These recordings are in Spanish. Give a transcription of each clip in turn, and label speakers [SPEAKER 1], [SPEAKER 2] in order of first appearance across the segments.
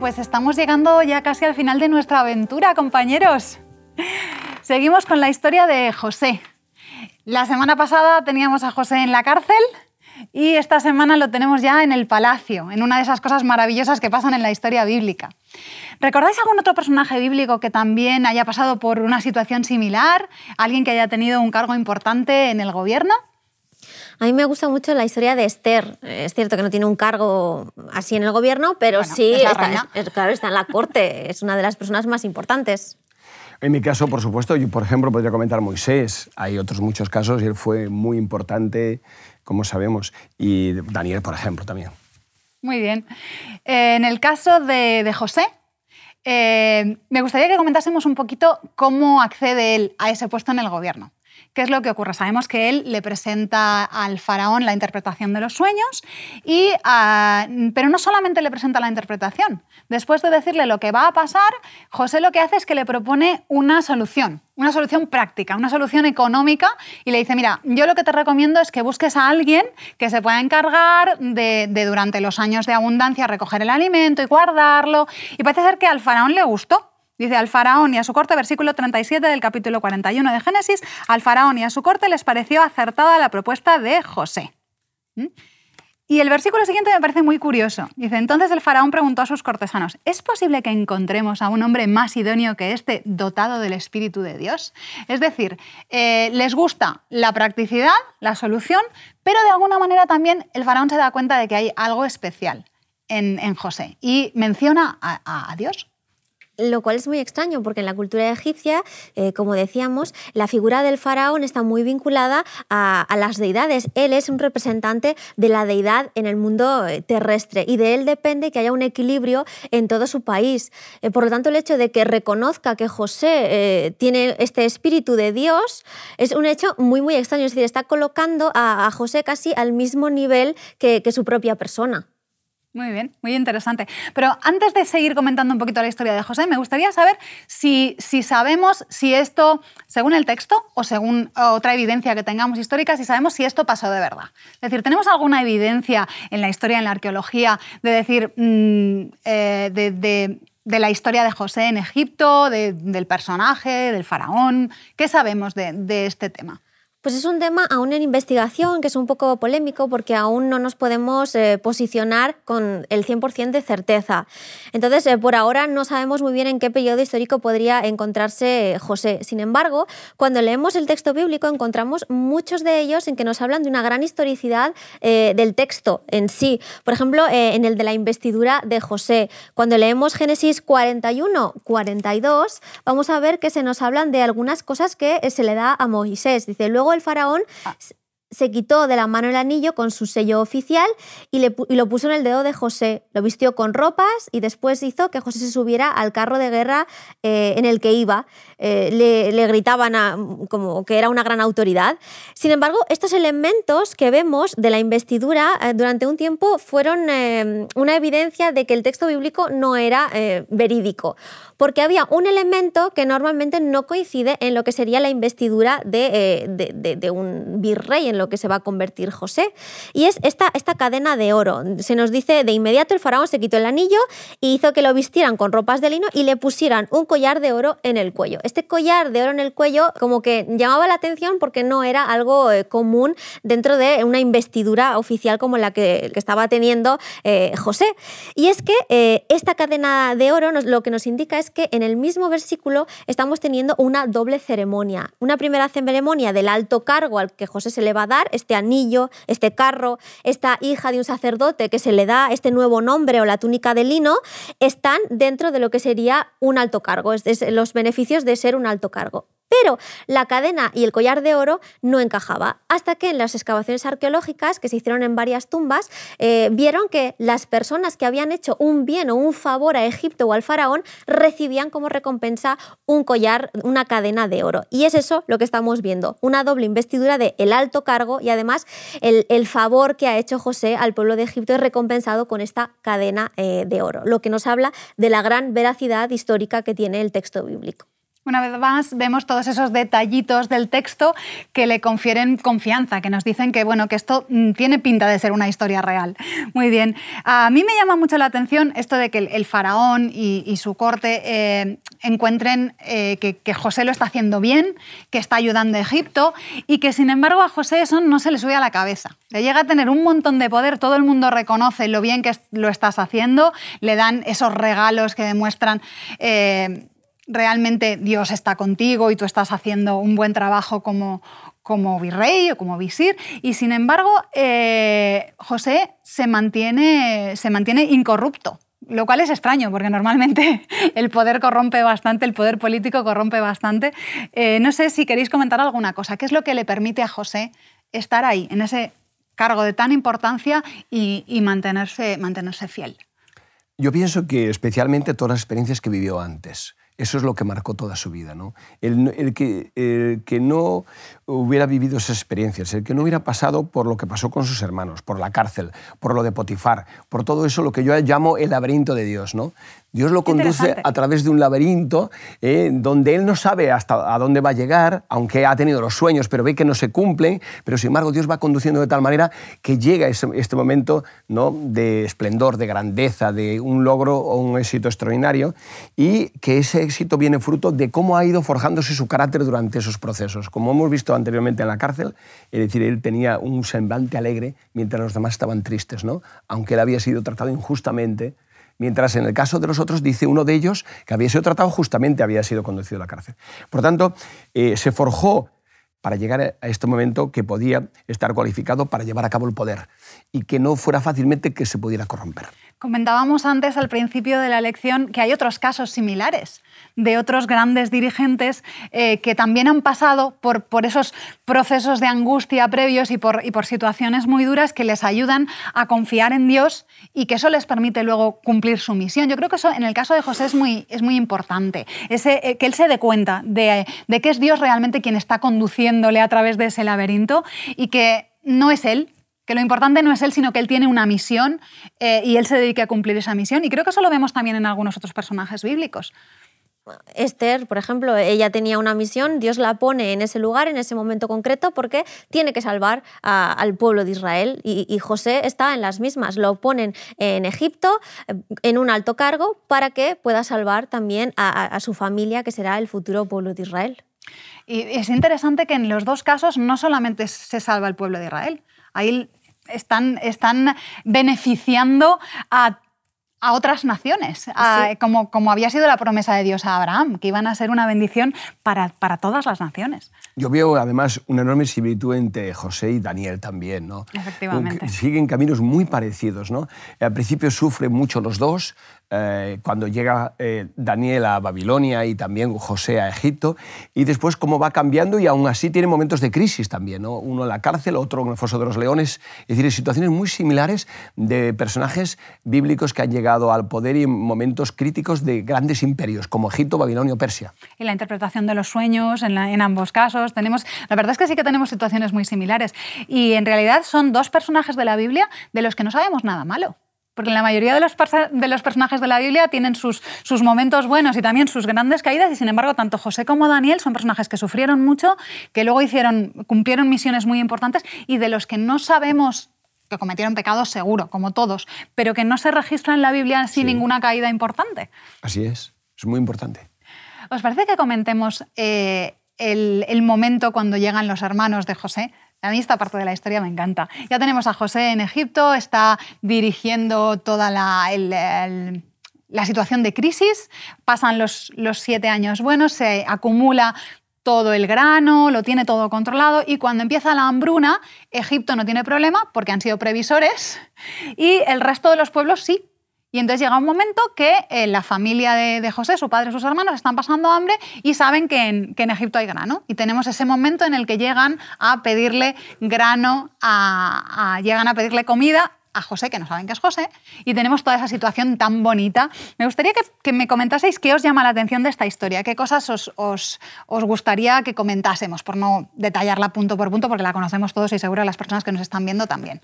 [SPEAKER 1] Pues estamos llegando ya casi al final de nuestra aventura, compañeros. Seguimos con la historia de José. La semana pasada teníamos a José en la cárcel y esta semana lo tenemos ya en el palacio, en una de esas cosas maravillosas que pasan en la historia bíblica. ¿Recordáis algún otro personaje bíblico que también haya pasado por una situación similar? ¿Alguien que haya tenido un cargo importante en el gobierno?
[SPEAKER 2] A mí me gusta mucho la historia de Esther. Es cierto que no tiene un cargo así en el gobierno, pero sí está, claro, está en la corte. Es una de las personas más importantes.
[SPEAKER 3] En mi caso, por supuesto, yo, por ejemplo, podría comentar Moisés. Hay otros muchos casos y él fue muy importante, como sabemos. Y Daniel, por ejemplo, también.
[SPEAKER 1] Muy bien. Eh, en el caso de, José, eh, me gustaría que comentásemos un poquito cómo accede él a ese puesto en el gobierno. ¿Qué es lo que ocurre? Sabemos que él le presenta al faraón la interpretación de los sueños, y, ah, pero no solamente le presenta la interpretación. Después de decirle lo que va a pasar, José lo que hace es que le propone una solución, una solución práctica, una solución económica, y le dice, mira, yo lo que te recomiendo es que busques a alguien que se pueda encargar de, de durante los años de abundancia recoger el alimento y guardarlo. Y parece ser que al faraón le gustó. Dice al faraón y a su corte, versículo 37 del capítulo 41 de Génesis, al faraón y a su corte les pareció acertada la propuesta de José. ¿Mm? Y el versículo siguiente me parece muy curioso. Dice, entonces el faraón preguntó a sus cortesanos, ¿es posible que encontremos a un hombre más idóneo que este dotado del Espíritu de Dios? Es decir, eh, les gusta la practicidad, la solución, pero de alguna manera también el faraón se da cuenta de que hay algo especial en, José y menciona a Dios
[SPEAKER 2] lo cual es muy extraño porque en la cultura egipcia, eh, como decíamos, la figura del faraón está muy vinculada a, las deidades. Él es un representante de la deidad en el mundo eh, terrestre y de él depende que haya un equilibrio en todo su país. Eh, por lo tanto, el hecho de que reconozca que José tiene este espíritu de Dios es un hecho muy, muy extraño. Es decir, está colocando a, José casi al mismo nivel que su propia persona.
[SPEAKER 1] Muy bien, muy interesante. Pero antes de seguir comentando un poquito la historia de José, me gustaría saber si, si sabemos si esto, según el texto o según otra evidencia que tengamos histórica, si sabemos si esto pasó de verdad. Es decir, ¿tenemos alguna evidencia en la historia, en la arqueología, de decir, mm, eh, de, la historia de José en Egipto, del personaje, del faraón? ¿Qué sabemos de este tema?
[SPEAKER 2] Pues es un tema aún en investigación que es un poco polémico porque aún no nos podemos eh, posicionar con el 100% de certeza. Entonces, eh, por ahora no sabemos muy bien en qué periodo histórico podría encontrarse José. Sin embargo, cuando leemos el texto bíblico encontramos muchos de ellos en que nos hablan de una gran historicidad eh, del texto en sí. Por ejemplo, en el de la investidura de José. Cuando leemos Génesis 41, 42, vamos a ver que se nos hablan de algunas cosas que se le da a Moisés. Dice, luego el faraón ah. se quitó de la mano el anillo con su sello oficial y, lo puso en el dedo de José. Lo vistió con ropas y después hizo que José se subiera al carro de guerra eh, en el que iba. Eh, le, gritaban como que era una gran autoridad. Sin embargo, estos elementos que vemos de la investidura eh, durante un tiempo fueron una evidencia de que el texto bíblico no era verídico porque había un elemento que normalmente no coincide en lo que sería la investidura de, eh, un virrey, en lo que se va a convertir José, y es esta, esta cadena de oro. Se nos dice de inmediato el faraón se quitó el anillo y hizo que lo vistieran con ropas de lino y le pusieran un collar de oro en el cuello. Este collar de oro en el cuello como que llamaba la atención porque no era algo eh, común dentro de una investidura oficial como la que, estaba teniendo eh, José. Y es que esta cadena de oro lo que nos indica es que en el mismo versículo estamos teniendo una doble ceremonia. Una primera ceremonia del alto cargo al que José se le va a dar, este anillo, este carro, esta hija de un sacerdote que se le da este nuevo nombre o la túnica de lino, están dentro de lo que sería un alto cargo, es los beneficios de ser un alto cargo pero la cadena y el collar de oro no encajaba, hasta que en las excavaciones arqueológicas que se hicieron en varias tumbas eh, vieron que las personas que habían hecho un bien o un favor a Egipto o al faraón recibían como recompensa un collar, una cadena de oro. Y es eso lo que estamos viendo, una doble investidura de el alto cargo y además el, favor que ha hecho José al pueblo de Egipto es recompensado con esta cadena eh, de oro, lo que nos habla de la gran veracidad histórica que tiene el texto bíblico.
[SPEAKER 1] Una vez más vemos todos esos detallitos del texto que le confieren confianza, que nos dicen que, bueno, que esto mm, tiene pinta de ser una historia real. Muy bien. A mí me llama mucho la atención esto de que el, faraón y, su corte eh, encuentren eh, que, José lo está haciendo bien, que está ayudando a Egipto y que sin embargo a José eso no se le sube a la cabeza. Le llega a tener un montón de poder, todo el mundo reconoce lo bien que lo estás haciendo, le dan esos regalos que demuestran... Eh, realmente Dios está contigo y tú estás haciendo un buen trabajo como, como virrey o como visir, y sin embargo eh, José se mantiene, se mantiene incorrupto. Lo cual es extraño, porque normalmente el poder corrompe bastante, el poder político corrompe bastante. Eh, no sé si queréis comentar alguna cosa. ¿Qué es lo que le permite a José estar ahí, en ese cargo de tan importancia y, y mantenerse, mantenerse fiel?
[SPEAKER 3] Yo pienso que especialmente todas las experiencias que vivió antes. Eso es lo que marcó toda su vida. ¿no? El, que, que, no hubiera vivido esas experiencias, el que no hubiera pasado por lo que pasó con sus hermanos, por la cárcel, por lo de Potifar, por todo eso, lo que yo llamo el laberinto de Dios. ¿no? Dios lo conduce a través de un laberinto eh, donde él no sabe hasta a dónde va a llegar, aunque ha tenido los sueños, pero ve que no se cumplen, pero sin embargo Dios va conduciendo de tal manera que llega este momento ¿no? de esplendor, de grandeza, de un logro o un éxito extraordinario y que ese éxito viene fruto de cómo ha ido forjándose su carácter durante esos procesos. Como hemos visto anteriormente en la cárcel, es decir, él tenía un semblante alegre mientras los demás estaban tristes, ¿no? aunque él había sido tratado injustamente mientras en el caso de los otros dice uno de ellos que había sido tratado justamente, había sido conducido a la cárcel. Por tanto, eh, se forjó para llegar a este momento que podía estar cualificado para llevar a cabo el poder y que no fuera fácilmente que se pudiera corromper.
[SPEAKER 1] Comentábamos antes al principio de la lección que hay otros casos similares de otros grandes dirigentes eh, que también han pasado por, por, esos procesos de angustia previos y por, y por, situaciones muy duras que les ayudan a confiar en Dios y que eso les permite luego cumplir su misión. Yo creo que eso en el caso de José es muy, es muy importante, Ese, eh, que él se dé cuenta de, de que es Dios realmente quien está conduciéndole a través de ese laberinto y que no es él que lo importante no es él, sino que él tiene una misión eh, y él se dedique a cumplir esa misión. Y creo que eso lo vemos también en algunos otros personajes bíblicos.
[SPEAKER 2] Esther, por ejemplo, ella tenía una misión, Dios la pone en ese lugar, en ese momento concreto, porque tiene que salvar al pueblo de Israel. Y, José está en las mismas, lo ponen en Egipto, en un alto cargo, para que pueda salvar también a, a su familia, que será el futuro pueblo de Israel.
[SPEAKER 1] Y es interesante que en los dos casos no solamente se salva el pueblo de Israel, ahí están, están beneficiando a a otras naciones, como, como había sido la promesa de Dios a Abraham, que iban a ser una bendición para, para todas las naciones.
[SPEAKER 3] Yo veo además una enorme similitud entre José y Daniel también. ¿no?
[SPEAKER 1] Efectivamente.
[SPEAKER 3] Siguen caminos muy parecidos. ¿no? Al principio sufren mucho los dos, eh, cuando llega eh, Daniel a Babilonia y también José a Egipto, y después cómo va cambiando y aún así tiene momentos de crisis también, ¿no? uno en la cárcel, otro en el foso de los leones, es decir, situaciones muy similares de personajes bíblicos que han llegado al poder y en momentos críticos de grandes imperios como Egipto, Babilonia o Persia.
[SPEAKER 1] Y la interpretación de los sueños en, en ambos casos, tenemos, la verdad es que sí que tenemos situaciones muy similares y en realidad son dos personajes de la Biblia de los que no sabemos nada malo. Porque la mayoría de los, de los personajes de la Biblia tienen sus, sus, momentos buenos y también sus grandes caídas, y sin embargo, tanto José como Daniel son personajes que sufrieron mucho, que luego hicieron, cumplieron misiones muy importantes y de los que no sabemos que cometieron pecados seguro, como todos, pero que no se registran en la Biblia sin ninguna caída importante.
[SPEAKER 3] Así es, es muy importante.
[SPEAKER 1] ¿Os parece que comentemos eh, el, el momento cuando llegan los hermanos de José? A mí esta parte de la historia me encanta. Ya tenemos a José en Egipto, está dirigiendo toda la, la situación de crisis, pasan los, los siete años buenos, se acumula todo el grano, lo tiene todo controlado y cuando empieza la hambruna, Egipto no tiene problema porque han sido previsores y el resto de los pueblos sí, y entonces llega un momento que eh, la familia de, José, su padre y sus hermanos, están pasando hambre y saben que en, que en, Egipto hay grano. Y tenemos ese momento en el que llegan a pedirle grano, a, llegan a pedirle comida a José, que no saben que es José, y tenemos toda esa situación tan bonita. Me gustaría que, me comentaseis qué os llama la atención de esta historia, qué cosas os, os, gustaría que comentásemos, por no detallarla punto por punto, porque la conocemos todos y seguro las personas que nos están viendo también.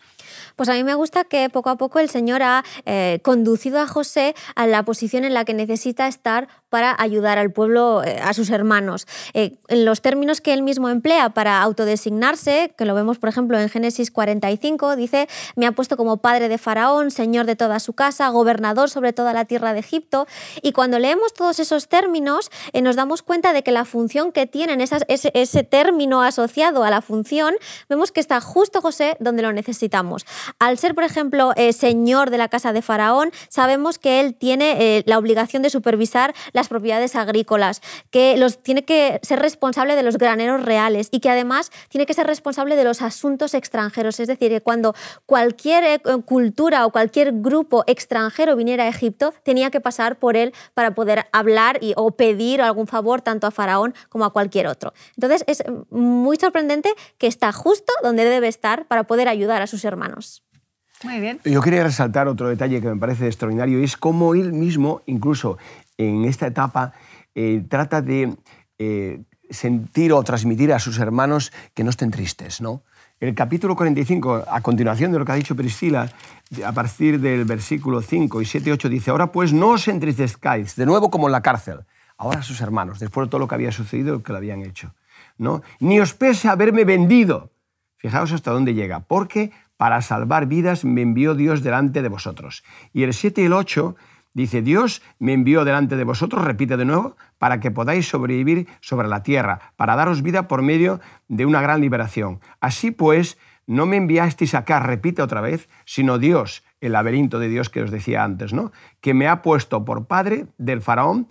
[SPEAKER 2] Pues a mí me gusta que poco a poco el Señor ha eh, conducido a José a la posición en la que necesita estar para ayudar al pueblo, eh, a sus hermanos. Eh, en los términos que él mismo emplea para autodesignarse, que lo vemos por ejemplo en Génesis 45, dice, me ha puesto como padre de Faraón, señor de toda su casa, gobernador sobre toda la tierra de Egipto. Y cuando leemos todos esos términos, nos damos cuenta de que la función que tienen, ese, ese término asociado a la función, vemos que está justo José donde lo necesitamos. Al ser, por ejemplo, eh, señor de la casa de Faraón, sabemos que él tiene eh, la obligación de supervisar las propiedades agrícolas, que los, tiene que ser responsable de los graneros reales y que además tiene que ser responsable de los asuntos extranjeros. Es decir, que cuando cualquier eh, cultura o cualquier grupo extranjero viniera a Egipto, tenía que pasar por él para poder hablar y, o pedir algún favor tanto a Faraón como a cualquier otro. Entonces es muy sorprendente que está justo donde debe estar para poder ayudar a sus hermanos.
[SPEAKER 1] Muy bien.
[SPEAKER 3] Yo quería resaltar otro detalle que me parece extraordinario, y es cómo él mismo, incluso en esta etapa, eh, trata de eh, sentir o transmitir a sus hermanos que no estén tristes. ¿no? El capítulo 45, a continuación de lo que ha dicho Priscila, a partir del versículo 5 y 7 y 8, dice, ahora pues no os entristezcáis, de nuevo como en la cárcel, ahora sus hermanos, después de todo lo que había sucedido, que lo habían hecho. ¿no? Ni os pese haberme vendido. Fijaos hasta dónde llega, porque para salvar vidas me envió Dios delante de vosotros. Y el 7 y el 8 dice, Dios me envió delante de vosotros, repite de nuevo, para que podáis sobrevivir sobre la tierra, para daros vida por medio de una gran liberación. Así pues, no me enviasteis acá, repite otra vez, sino Dios, el laberinto de Dios que os decía antes, ¿no? Que me ha puesto por padre del faraón,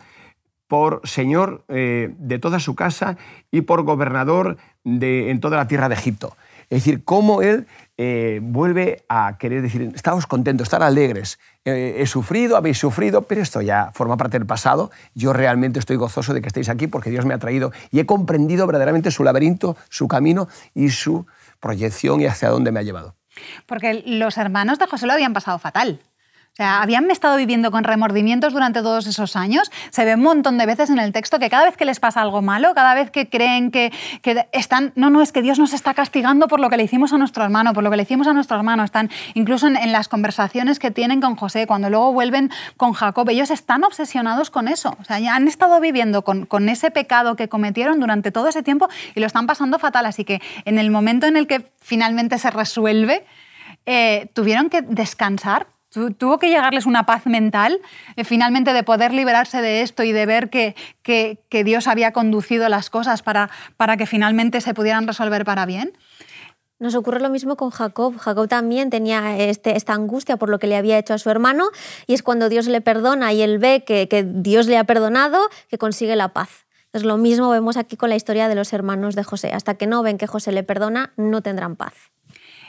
[SPEAKER 3] por señor eh, de toda su casa y por gobernador de, en toda la tierra de Egipto. Es decir, cómo él eh, vuelve a querer decir, estamos contentos, estar alegres. Eh, he sufrido, habéis sufrido, pero esto ya forma parte del pasado. Yo realmente estoy gozoso de que estéis aquí porque Dios me ha traído y he comprendido verdaderamente su laberinto, su camino y su proyección y hacia dónde me ha llevado.
[SPEAKER 1] Porque los hermanos de José lo habían pasado fatal. O sea, habían estado viviendo con remordimientos durante todos esos años. Se ve un montón de veces en el texto que cada vez que les pasa algo malo, cada vez que creen que, están, no, no, es que Dios nos está castigando por lo que le hicimos a nuestro hermano, por lo que le hicimos a nuestro hermano. Están incluso en, las conversaciones que tienen con José, cuando luego vuelven con Jacob, ellos están obsesionados con eso. O sea, ya han estado viviendo con, ese pecado que cometieron durante todo ese tiempo y lo están pasando fatal. Así que en el momento en el que finalmente se resuelve, eh, tuvieron que descansar tuvo que llegarles una paz mental, eh, finalmente de poder liberarse de esto y de ver que, que, Dios había conducido las cosas para, para que finalmente se pudieran resolver para bien.
[SPEAKER 2] Nos ocurre lo mismo con Jacob. Jacob también tenía este, esta angustia por lo que le había hecho a su hermano y es cuando Dios le perdona y él ve que, que Dios le ha perdonado que consigue la paz. Entonces lo mismo vemos aquí con la historia de los hermanos de José. Hasta que no ven que José le perdona, no tendrán paz.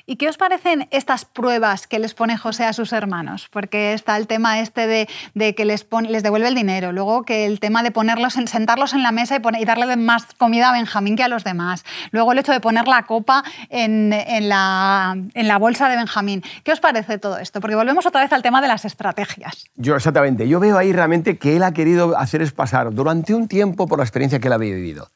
[SPEAKER 1] ¿Y qué os parecen estas pruebas que les pone José a sus hermanos? Porque está el tema este de, que les, les devuelve el dinero, luego que el tema de ponerlos sentarlos en la mesa y, darle más comida a Benjamín que a los demás, luego el hecho de poner la copa en, la, en la bolsa de Benjamín. ¿Qué os parece todo esto? Porque volvemos otra vez al tema de las estrategias.
[SPEAKER 3] Yo, exactamente. Yo veo ahí realmente que él ha querido hacer es pasar durante un tiempo por la experiencia que él había vivido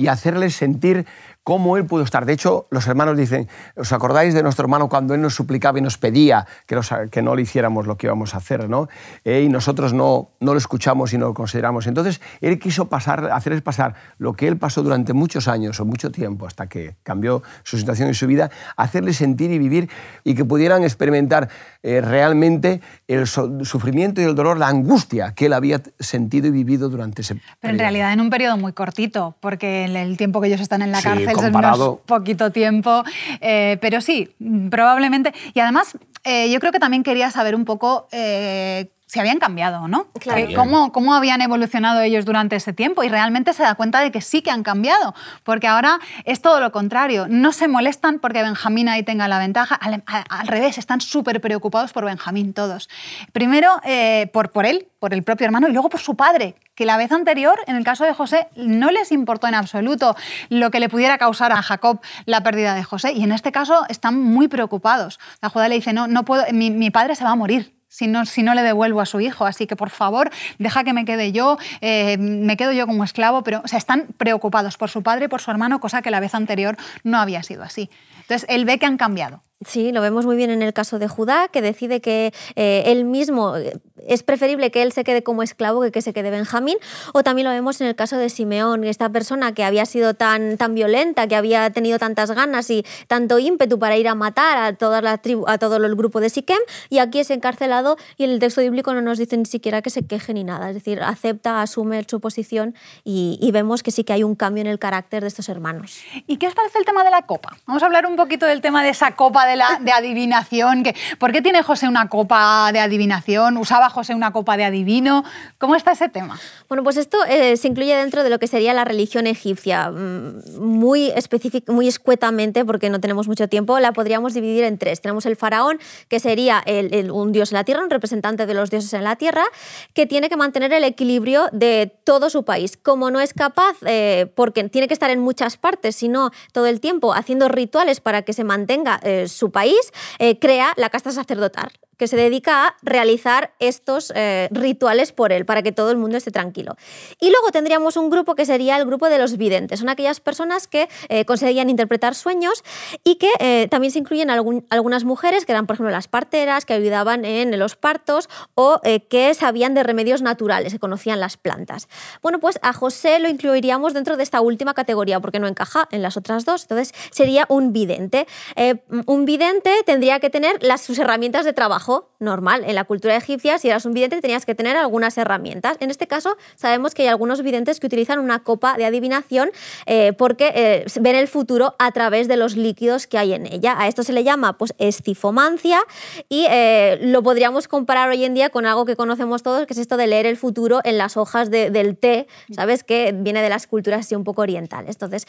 [SPEAKER 3] y hacerles sentir cómo él pudo estar. De hecho, los hermanos dicen, ¿os acordáis de nuestro hermano cuando él nos suplicaba y nos pedía que, que no le hiciéramos lo que íbamos a hacer? ¿no? Eh, y nosotros no, no lo escuchamos y no lo consideramos. Entonces, él quiso pasar, hacerles pasar lo que él pasó durante muchos años o mucho tiempo hasta que cambió su situación y su vida, hacerles sentir y vivir y que pudieran experimentar eh, realmente el sufrimiento y el dolor, la angustia que él había sentido y vivido durante ese
[SPEAKER 1] Pero en realidad en un periodo muy cortito, porque en el tiempo que ellos están en la cárcel comparado... poquito tiempo, eh, pero sí, probablemente. Y además, eh, yo creo que también quería saber un poco eh, si habían cambiado o no.
[SPEAKER 2] Claro.
[SPEAKER 1] Cómo, cómo habían evolucionado ellos durante ese tiempo y realmente se da cuenta de que sí que han cambiado, porque ahora es todo lo contrario. No se molestan porque Benjamín ahí tenga la ventaja, al, al- al revés, están súper preocupados por Benjamín todos. Primero eh, por, por él, por el propio hermano, y luego por su padre, que la vez anterior, en el caso de José, no les importó en absoluto lo que le pudiera causar a Jacob la pérdida de José, y en este caso están muy preocupados. La Judá le dice, no, no puedo, mi, padre se va a morir. Si no, si no le devuelvo a su hijo. Así que, por favor, deja que me quede yo, eh, me quedo yo como esclavo, pero o sea, están preocupados por su padre y por su hermano, cosa que la vez anterior no había sido así. Entonces, él ve que han cambiado.
[SPEAKER 2] Sí, lo vemos muy bien en el caso de Judá, que decide que eh, él mismo eh, es preferible que él se quede como esclavo que que se quede Benjamín. O también lo vemos en el caso de Simeón, esta persona que había sido tan, tan violenta, que había tenido tantas ganas y tanto ímpetu para ir a matar a, toda la tribu, a todo el grupo de Siquem, y aquí es encarcelado y en el texto bíblico no nos dice ni siquiera que se queje ni nada. Es decir, acepta, asume su posición y, vemos que sí que hay un cambio en el carácter de estos hermanos.
[SPEAKER 1] ¿Y qué os parece el tema de la copa? Vamos a hablar un poquito del tema de esa copa la, de adivinación. Que, ¿Por qué tiene José una copa de adivinación? ¿Usaba José una copa de adivino? ¿Cómo está ese tema?
[SPEAKER 2] Bueno, pues esto eh, se incluye dentro de lo que sería la religión egipcia. Mm, Muy muy escuetamente, porque no tenemos mucho tiempo, la podríamos dividir en tres. Tenemos el faraón, que sería el- el- un dios en la tierra, un representante de los dioses en la tierra, que tiene que mantener el equilibrio de todo su país. Como no es capaz, eh, porque tiene que estar en muchas partes, sino todo el tiempo haciendo rituales para que se mantenga eh, su país, eh, crea la casta sacerdotal que se dedica a realizar estos eh, rituales por él, para que todo el mundo esté tranquilo. Y luego tendríamos un grupo que sería el grupo de los videntes. Son aquellas personas que eh, conseguían interpretar sueños y que eh, también se incluyen algunas mujeres, que eran, por ejemplo, las parteras, que ayudaban en los partos o que sabían de remedios naturales, que conocían las plantas. Bueno, pues a José lo incluiríamos dentro de esta última categoría, porque no encaja en las otras dos. Entonces sería un vidente. Un vidente tendría que tener sus herramientas de trabajo normal. En la cultura egipcia, si eras un vidente, tenías que tener algunas herramientas. En este caso, sabemos que hay algunos videntes que utilizan una copa de adivinación eh, porque eh, ven el futuro a través de los líquidos que hay en ella. A esto se le llama pues, escifomancia y eh, lo podríamos comparar hoy en día con algo que conocemos todos, que es esto de leer el futuro en las hojas de- del té, ¿sabes? Que viene de las culturas así un poco orientales. Entonces,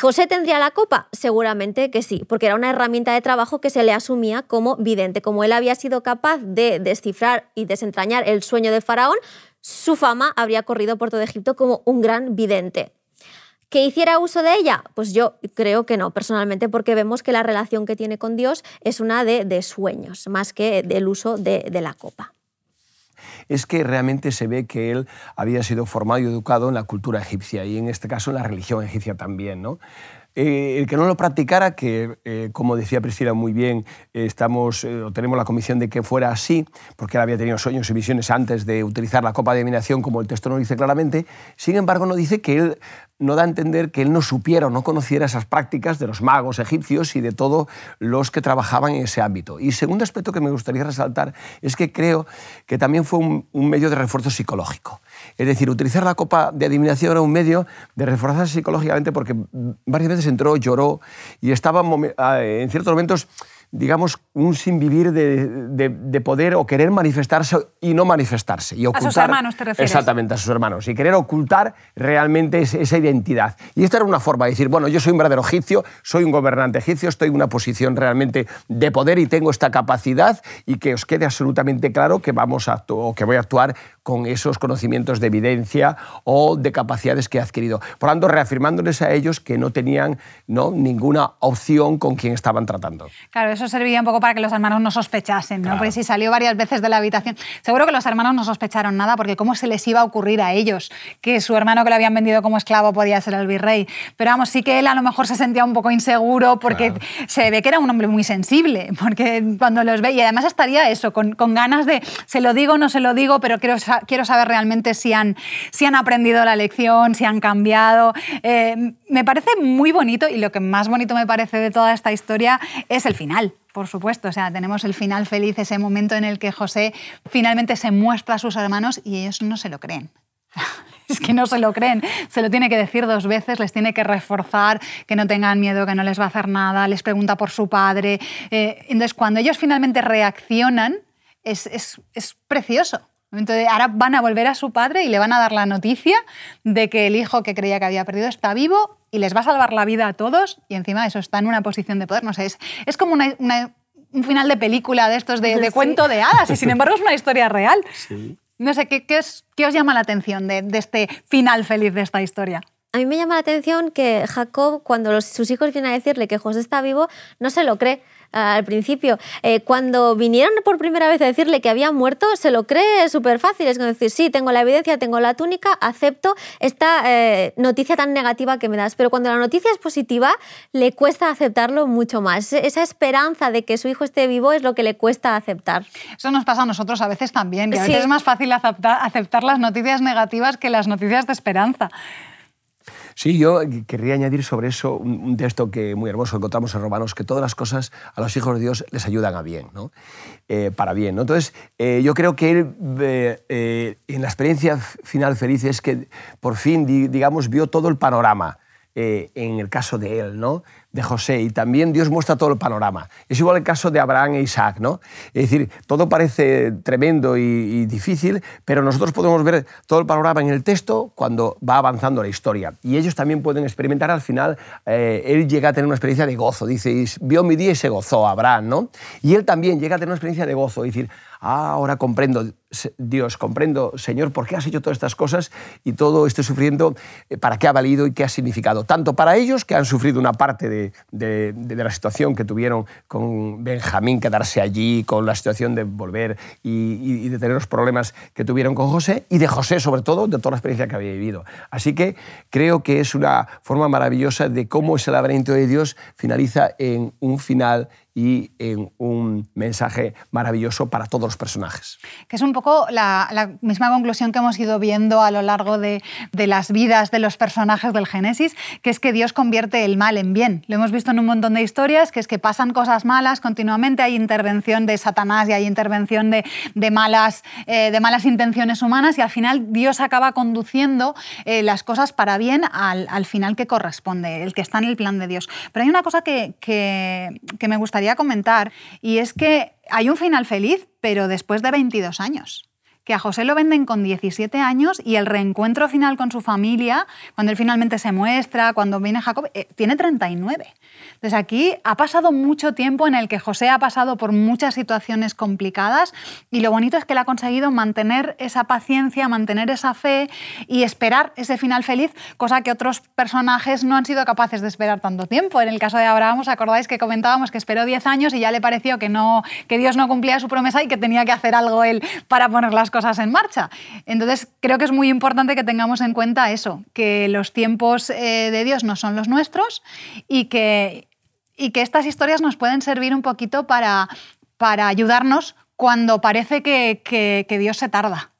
[SPEAKER 2] ¿José tendría la copa? Seguramente que sí, porque era una herramienta de trabajo que se le asumía como vidente. Como él había sido capaz de descifrar y desentrañar el sueño de Faraón, su fama habría corrido por todo Egipto como un gran vidente. ¿Que hiciera uso de ella? Pues yo creo que no, personalmente, porque vemos que la relación que tiene con Dios es una de, sueños, más que del uso de, de la copa.
[SPEAKER 3] es que realmente se ve que él había sido formado y educado en la cultura egipcia y en este caso en la religión egipcia también. ¿no? Eh, el que no lo practicara, que eh, como decía Priscila muy bien, eh, estamos, o tenemos la convicción de que fuera así, porque él había tenido sueños y visiones antes de utilizar la copa de adivinación, como el texto no dice claramente, sin embargo no dice que él no da a entender que él no supiera o no conociera esas prácticas de los magos egipcios y de todos los que trabajaban en ese ámbito. Y segundo aspecto que me gustaría resaltar es que creo que también fue un medio de refuerzo psicológico. Es decir, utilizar la copa de adivinación era un medio de reforzarse psicológicamente porque varias veces entró, lloró y estaba momen- ah, en ciertos momentos digamos, un sinvivir de, de, de poder o querer manifestarse y no manifestarse. Y
[SPEAKER 1] sus
[SPEAKER 3] ocultar,
[SPEAKER 1] hermanos, ¿te refieres?
[SPEAKER 3] Exactamente, a sus hermanos. Y querer ocultar realmente esa identidad. Y esta era una forma de decir, bueno, yo soy un verdadero egipcio, soy un gobernante egipcio, estoy en una posición realmente de poder y tengo esta capacidad y que os quede absolutamente claro que, vamos a o que voy a actuar con esos conocimientos de evidencia o de capacidades que he adquirido. Por tanto, reafirmándoles a ellos que no tenían ¿no? ninguna opción con quien estaban tratando.
[SPEAKER 1] Claro, eso servía un poco para que los hermanos no sospechasen, ¿no?
[SPEAKER 3] Claro.
[SPEAKER 1] Porque si salió varias veces de la habitación, seguro que los hermanos no sospecharon nada, porque cómo se les iba a ocurrir a ellos que su hermano que lo habían vendido como esclavo podía ser el virrey. Pero vamos, sí que él a lo mejor se sentía un poco inseguro porque
[SPEAKER 3] Claro.
[SPEAKER 1] se ve que era un hombre muy sensible, porque cuando los ve, y además estaría eso, con, con ganas de, se lo digo, no se lo digo, pero quiero, sa- quiero saber realmente si han, si han aprendido la lección, si han cambiado. Eh, me parece muy bonito y lo que más bonito me parece de toda esta historia es el final. Por supuesto, o sea, tenemos el final feliz, ese momento en el que José finalmente se muestra a sus hermanos y ellos no se lo creen. Es que no se lo creen, se lo tiene que decir dos veces, les tiene que reforzar que no tengan miedo, que no les va a hacer nada, les pregunta por su padre. Eh, entonces, cuando ellos finalmente reaccionan, es, es- es precioso. Entonces, ahora van a volver a su padre y le van a dar la noticia de que el hijo que creía que había perdido está vivo y les va a salvar la vida a todos y encima eso está en una posición de poder. No sé, es, es como un final de película de estos de, cuento de hadas y sin embargo es una historia real. No sé, ¿qué, qué, os llama la atención de, de este final feliz de esta historia?
[SPEAKER 2] A mí me llama la atención que Jacob, cuando sus hijos vienen a decirle que José está vivo, no se lo cree al principio. Eh, cuando vinieron por primera vez a decirle que había muerto, se lo cree súper fácil. Es decir, sí, tengo la evidencia, tengo la túnica, acepto esta eh, noticia tan negativa que me das. Pero cuando la noticia es positiva, le cuesta aceptarlo mucho más. Esa esperanza de que su hijo esté vivo es lo que le cuesta aceptar.
[SPEAKER 1] Eso nos pasa a nosotros a veces también. Y a veces es más fácil aceptar, aceptar las noticias negativas que las noticias de esperanza.
[SPEAKER 3] Sí, yo querría añadir sobre eso un, texto que muy hermoso encontramos en Romanos, que todas las cosas a los hijos de Dios les ayudan a bien, ¿no? Eh, para bien. ¿no? Entonces, eh, yo creo que él, eh, en la experiencia final feliz, es que por fin, digamos, vio todo el panorama. en el caso de él, ¿no? De José y también Dios muestra todo el panorama. Es igual el caso de Abraham e Isaac, ¿no? Es decir, todo parece tremendo y, difícil, pero nosotros podemos ver todo el panorama en el texto cuando va avanzando la historia. Y ellos también pueden experimentar al final, eh, él llega a tener una experiencia de gozo, dice, vio mi día y se gozó Abraham, ¿no? Y él también llega a tener una experiencia de gozo, decir, ah, ahora comprendo, Dios, comprendo, Señor, por qué has hecho todas estas cosas y todo este sufrimiento, eh, para qué ha valido y qué ha significado, tanto para ellos que han sufrido una parte de de, la situación que tuvieron con Benjamín, quedarse allí, con la situación de volver y, de tener los problemas que tuvieron con José, y de José sobre todo, de toda la experiencia que había vivido. Así que creo que es una forma maravillosa de cómo ese laberinto de Dios finaliza en un final y en un mensaje maravilloso para todos los personajes.
[SPEAKER 1] Que es un poco la, misma conclusión que hemos ido viendo a lo largo de, las vidas de los personajes del Génesis, que es que Dios convierte el mal en bien. Lo hemos visto en un montón de historias, que es que pasan cosas malas continuamente, hay intervención de Satanás y hay intervención de, malas, eh, de malas intenciones humanas y al final Dios acaba conduciendo eh, las cosas para bien al, final que corresponde, el que está en el plan de Dios. Pero hay una cosa que, que me gustaría comentar, y es que hay un final feliz, pero después de 22 años que a José lo venden con 17 años y el reencuentro final con su familia, cuando él finalmente se muestra, cuando viene Jacob, eh, tiene 39. Entonces aquí ha pasado mucho tiempo en el que José ha pasado por muchas situaciones complicadas y lo bonito es que él ha conseguido mantener esa paciencia, mantener esa fe y esperar ese final feliz, cosa que otros personajes no han sido capaces de esperar tanto tiempo. En el caso de Abraham, ¿os acordáis que comentábamos que esperó 10 años y ya le pareció que, no, que Dios no cumplía su promesa y que tenía que hacer algo él para poner las cosas en marcha. Entonces, creo que es muy importante que tengamos en cuenta eso, que los tiempos eh, de Dios no son los nuestros y que, y que estas historias nos pueden servir un poquito para, para ayudarnos cuando parece que Dios se tarda.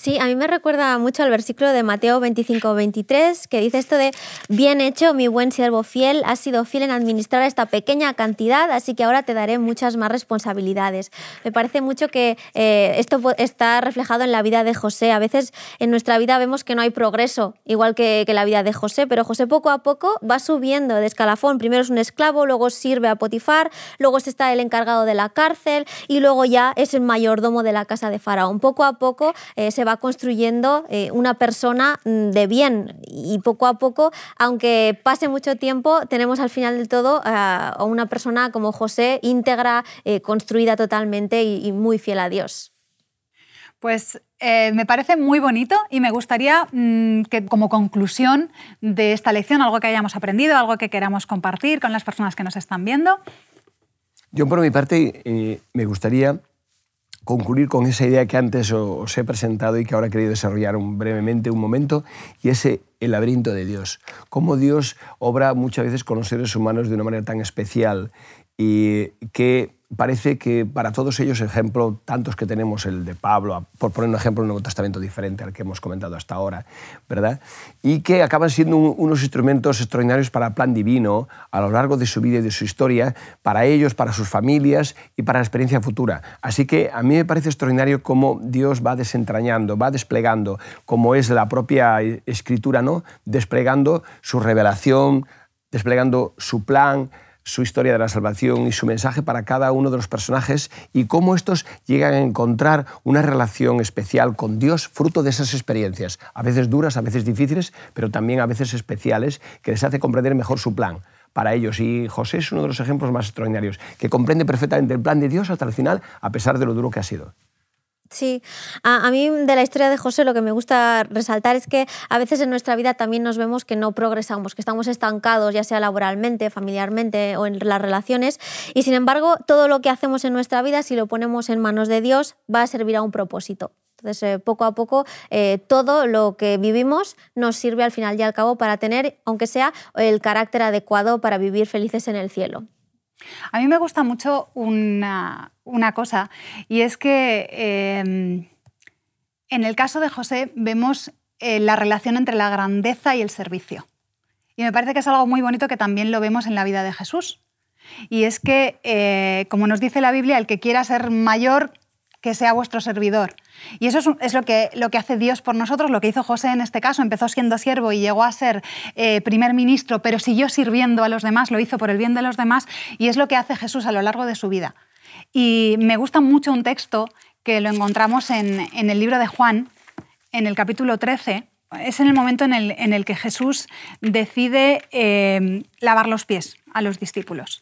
[SPEAKER 2] Sí, a mí me recuerda mucho al versículo de Mateo 25, 23, que dice esto de, bien hecho, mi buen siervo fiel, has sido fiel en administrar esta pequeña cantidad, así que ahora te daré muchas más responsabilidades. Me parece mucho que eh, esto está reflejado en la vida de José. A veces en nuestra vida vemos que no hay progreso, igual que, la vida de José, pero José poco a poco va subiendo de escalafón. Primero es un esclavo, luego sirve a Potifar, luego está el encargado de la cárcel y luego ya es el mayordomo de la casa de Faraón. Poco a poco eh, se va construyendo eh, una persona mm, de bien y poco a poco, aunque pase mucho tiempo, tenemos al final del todo a una persona como José íntegra, eh, construida totalmente y, muy fiel a Dios.
[SPEAKER 1] Pues eh, me parece muy bonito y me gustaría mm, que como conclusión de esta lección, algo que hayamos aprendido, algo que queramos compartir con las personas que nos están viendo.
[SPEAKER 3] Yo por mi parte me gustaría concluir con esa idea que antes os he presentado y que ahora he querido desarrollar brevemente un momento, y ese el laberinto de Dios. Cómo Dios obra muchas veces con los seres humanos de una manera tan especial y que parece que para todos ellos, ejemplo, tantos que tenemos, el de Pablo, por poner un ejemplo, un Nuevo Testamento diferente al que hemos comentado hasta ahora, ¿verdad? Y que acaban siendo unos instrumentos extraordinarios para el plan divino a lo largo de su vida y de su historia, para ellos, para sus familias y para la experiencia futura. Así que a mí me parece extraordinario cómo Dios va desentrañando, va desplegando, como es la propia escritura, ¿no? Desplegando su revelación, desplegando su plan, su historia de la salvación y su mensaje para cada uno de los personajes y cómo estos llegan a encontrar una relación especial con Dios fruto de esas experiencias, a veces duras, a veces difíciles, pero también a veces especiales, que les hace comprender mejor su plan para ellos. Y José es uno de los ejemplos más extraordinarios, que comprende perfectamente el plan de Dios hasta el final, a pesar de lo duro que ha sido.
[SPEAKER 2] Sí, a, mí de la historia de José lo que me gusta resaltar es que a veces en nuestra vida también nos vemos que no progresamos, que estamos estancados, ya sea laboralmente, familiarmente o en las relaciones, y sin embargo todo lo que hacemos en nuestra vida, si lo ponemos en manos de Dios, va a servir a un propósito. Entonces, eh, poco a poco, eh, todo lo que vivimos nos sirve al final y al cabo para tener, aunque sea, el carácter adecuado para vivir felices en el cielo.
[SPEAKER 1] A mí me gusta mucho una, cosa y es que em, en el caso de José vemos eh, la relación entre la grandeza y el servicio. Y me parece que es algo muy bonito que también lo vemos en la vida de Jesús. Y es que, eh, como nos dice la Biblia, el que quiera ser mayor, que sea vuestro servidor. Y eso es, lo, que, lo que hace Dios por nosotros, lo que hizo José en este caso. Empezó siendo siervo y llegó a ser eh, primer ministro, pero siguió sirviendo a los demás, lo hizo por el bien de los demás, y es lo que hace Jesús a lo largo de su vida. Y me gusta mucho un texto que lo encontramos en, el libro de Juan, en el capítulo 13. Es en el momento en el, que Jesús decide eh, lavar los pies a los discípulos.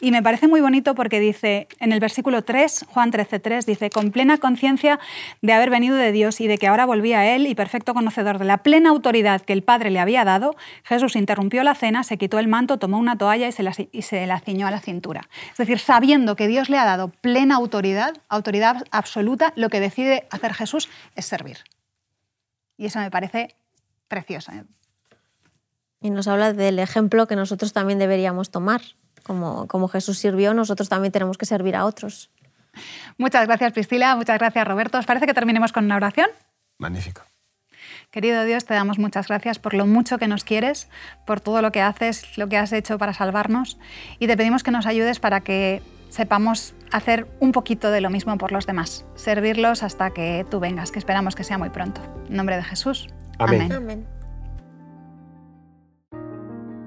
[SPEAKER 1] Y me parece muy bonito porque dice, en el versículo 3, Juan 13.3, dice, con plena conciencia de haber venido de Dios y de que ahora volvía a Él y perfecto conocedor de la plena autoridad que el Padre le había dado, Jesús interrumpió la cena, se quitó el manto, tomó una toalla y se la, se la ciñó a la cintura. Es decir, sabiendo que Dios le ha dado plena autoridad, autoridad absoluta, lo que decide hacer Jesús es servir. Y eso me parece precioso.
[SPEAKER 2] Y nos habla del ejemplo que nosotros también deberíamos tomar como, como Jesús sirvió, nosotros también tenemos que servir a otros.
[SPEAKER 1] Muchas gracias, Priscila. Muchas gracias, Roberto. ¿Os parece que terminemos con una oración?
[SPEAKER 3] Magnífico.
[SPEAKER 1] Querido Dios, te damos muchas gracias por lo mucho que nos quieres, por todo lo que haces, lo que has hecho para salvarnos y te pedimos que nos ayudes para que sepamos hacer un poquito de lo mismo por los demás, servirlos hasta que tú vengas, que esperamos que sea muy pronto. En nombre de Jesús.
[SPEAKER 3] Amén. Amén.